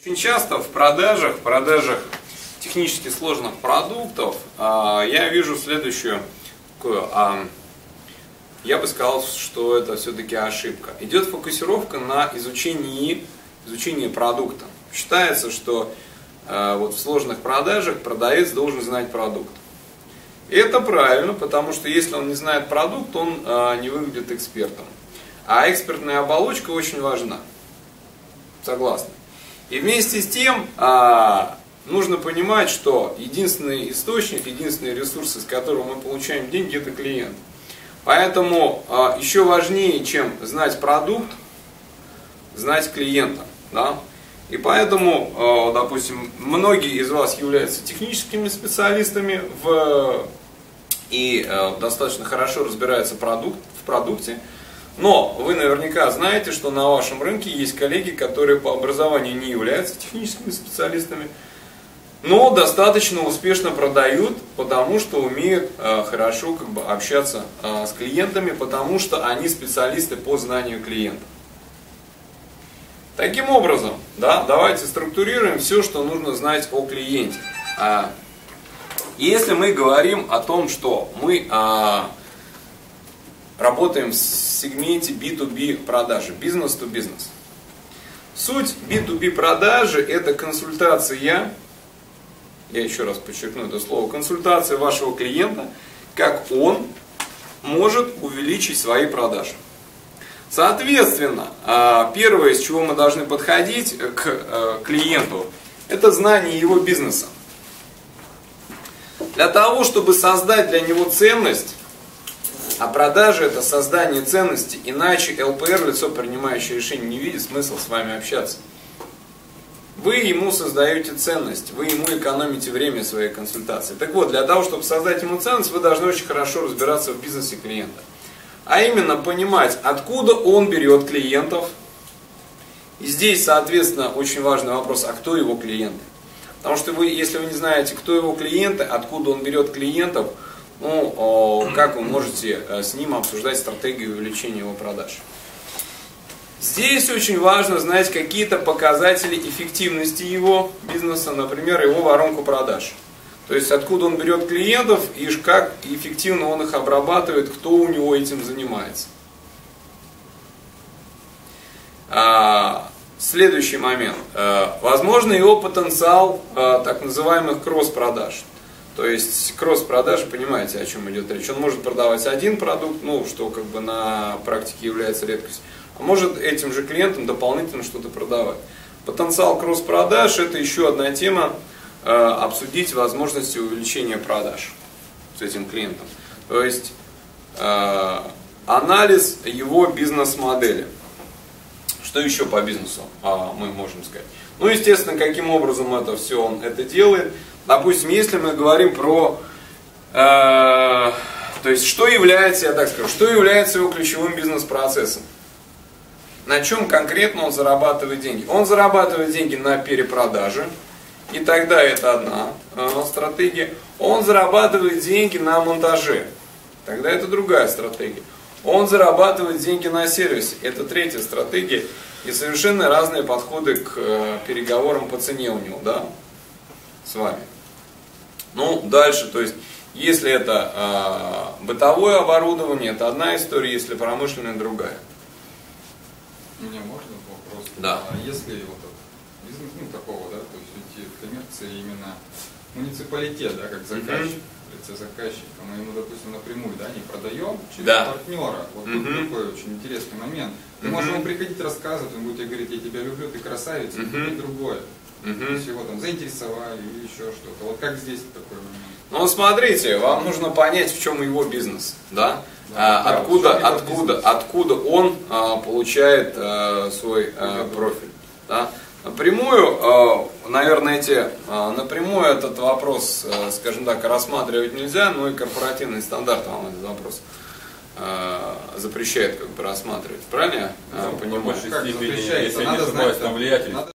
Очень часто в продажах, в продажах технически сложных продуктов а, я вижу следующую а, я бы сказал, что это все-таки ошибка. Идет фокусировка на изучении, изучении продукта. Считается, что а, вот в сложных продажах продавец должен знать продукт. И это правильно, потому что если он не знает продукт, он не выглядит экспертом. А экспертная оболочка очень важна. Согласны. И вместе с тем а, нужно понимать, что единственный источник, единственный ресурс, из которого мы получаем деньги, это клиент. Поэтому а, еще важнее, чем знать продукт, знать клиента. Да? И поэтому, а, допустим, многие из вас являются техническими специалистами в, и а, достаточно хорошо разбираются продукт, в продукте. Но вы наверняка знаете, что на вашем рынке есть коллеги, которые по образованию не являются техническими специалистами, но достаточно успешно продают, потому что умеют э, хорошо как бы, общаться э, с клиентами, потому что они специалисты по знанию клиента. Таким образом, да, давайте структурируем все, что нужно знать о клиенте. А, если мы говорим о том, что мы а, работаем в сегменте B2B продажи, бизнес-то-бизнес. Суть B2B продажи это консультация, я еще раз подчеркну это слово, консультация вашего клиента, как он может увеличить свои продажи. Соответственно, а, первое, с чего мы должны подходить к э, клиенту, это знание его бизнеса. Для того, чтобы создать для него ценность, а продажа это создание ценности, иначе ЛПР, лицо принимающее решение, не видит смысла с вами общаться. Вы ему создаете ценность, вы ему экономите время своей консультации. Так вот, для того, чтобы создать ему ценность, вы должны очень хорошо разбираться в бизнесе клиента. А именно понимать, откуда он берет клиентов. И здесь, соответственно, очень важный вопрос, а кто его клиенты. Потому что вы, если вы не знаете, кто его клиенты, откуда он берет клиентов, ну, как вы можете э, с ним обсуждать стратегию увеличения его продаж. Здесь очень важно знать какие-то показатели эффективности его бизнеса, например, его воронку продаж. То есть откуда он берет клиентов и как эффективно он их обрабатывает, кто у него этим занимается. А, следующий момент. А, возможно, его потенциал а, так называемых кросс-продаж. То есть кросс-продажи, понимаете, о чем идет речь. Он может продавать один продукт, ну, что как бы на практике является редкостью, а может этим же клиентам дополнительно что-то продавать. Потенциал кросс-продаж – это еще одна тема, э, обсудить возможности увеличения продаж с этим клиентом. То есть э, анализ его бизнес-модели. Что еще по бизнесу а, мы можем сказать? Ну, естественно, каким образом это все он это делает – Допустим, если мы говорим про, э, то есть, что является, я так скажу, что является его ключевым бизнес-процессом? На чем конкретно он зарабатывает деньги? Он зарабатывает деньги на перепродаже, и тогда это одна э, стратегия. Он зарабатывает деньги на монтаже, тогда это другая стратегия. Он зарабатывает деньги на сервисе, это третья стратегия. И совершенно разные подходы к э, переговорам по цене у него, да, с вами. Ну, дальше, то есть, если это э, бытовое оборудование, это одна история, если промышленная, другая. У меня можно вопрос? Да. А если вот бизнес, ну, такого, да, то есть идти в коммерции именно муниципалитет, да, как заказчик, mm-hmm. лице заказчика, мы ему, допустим, напрямую, да, не продаем через да. партнера. Вот mm-hmm. тут такой очень интересный момент. Ты mm-hmm. можешь ему приходить рассказывать, он будет тебе говорить, я тебя люблю, ты красавица, mm-hmm. и другое. Угу. Если его там заинтересовали или еще что-то. Вот как здесь такой момент? Ну, смотрите, вам нужно понять, в чем его бизнес, да? да а, откуда, откуда, бизнес? откуда он а, получает а, свой а, профиль, да? Напрямую, а, наверное, эти, а, напрямую этот вопрос, а, скажем так, рассматривать нельзя, но и корпоративный стандарт вам этот вопрос запрещает как бы рассматривать. Правильно я ну, понимаю? Как запрещается? Если Надо не знать, там влиятельность.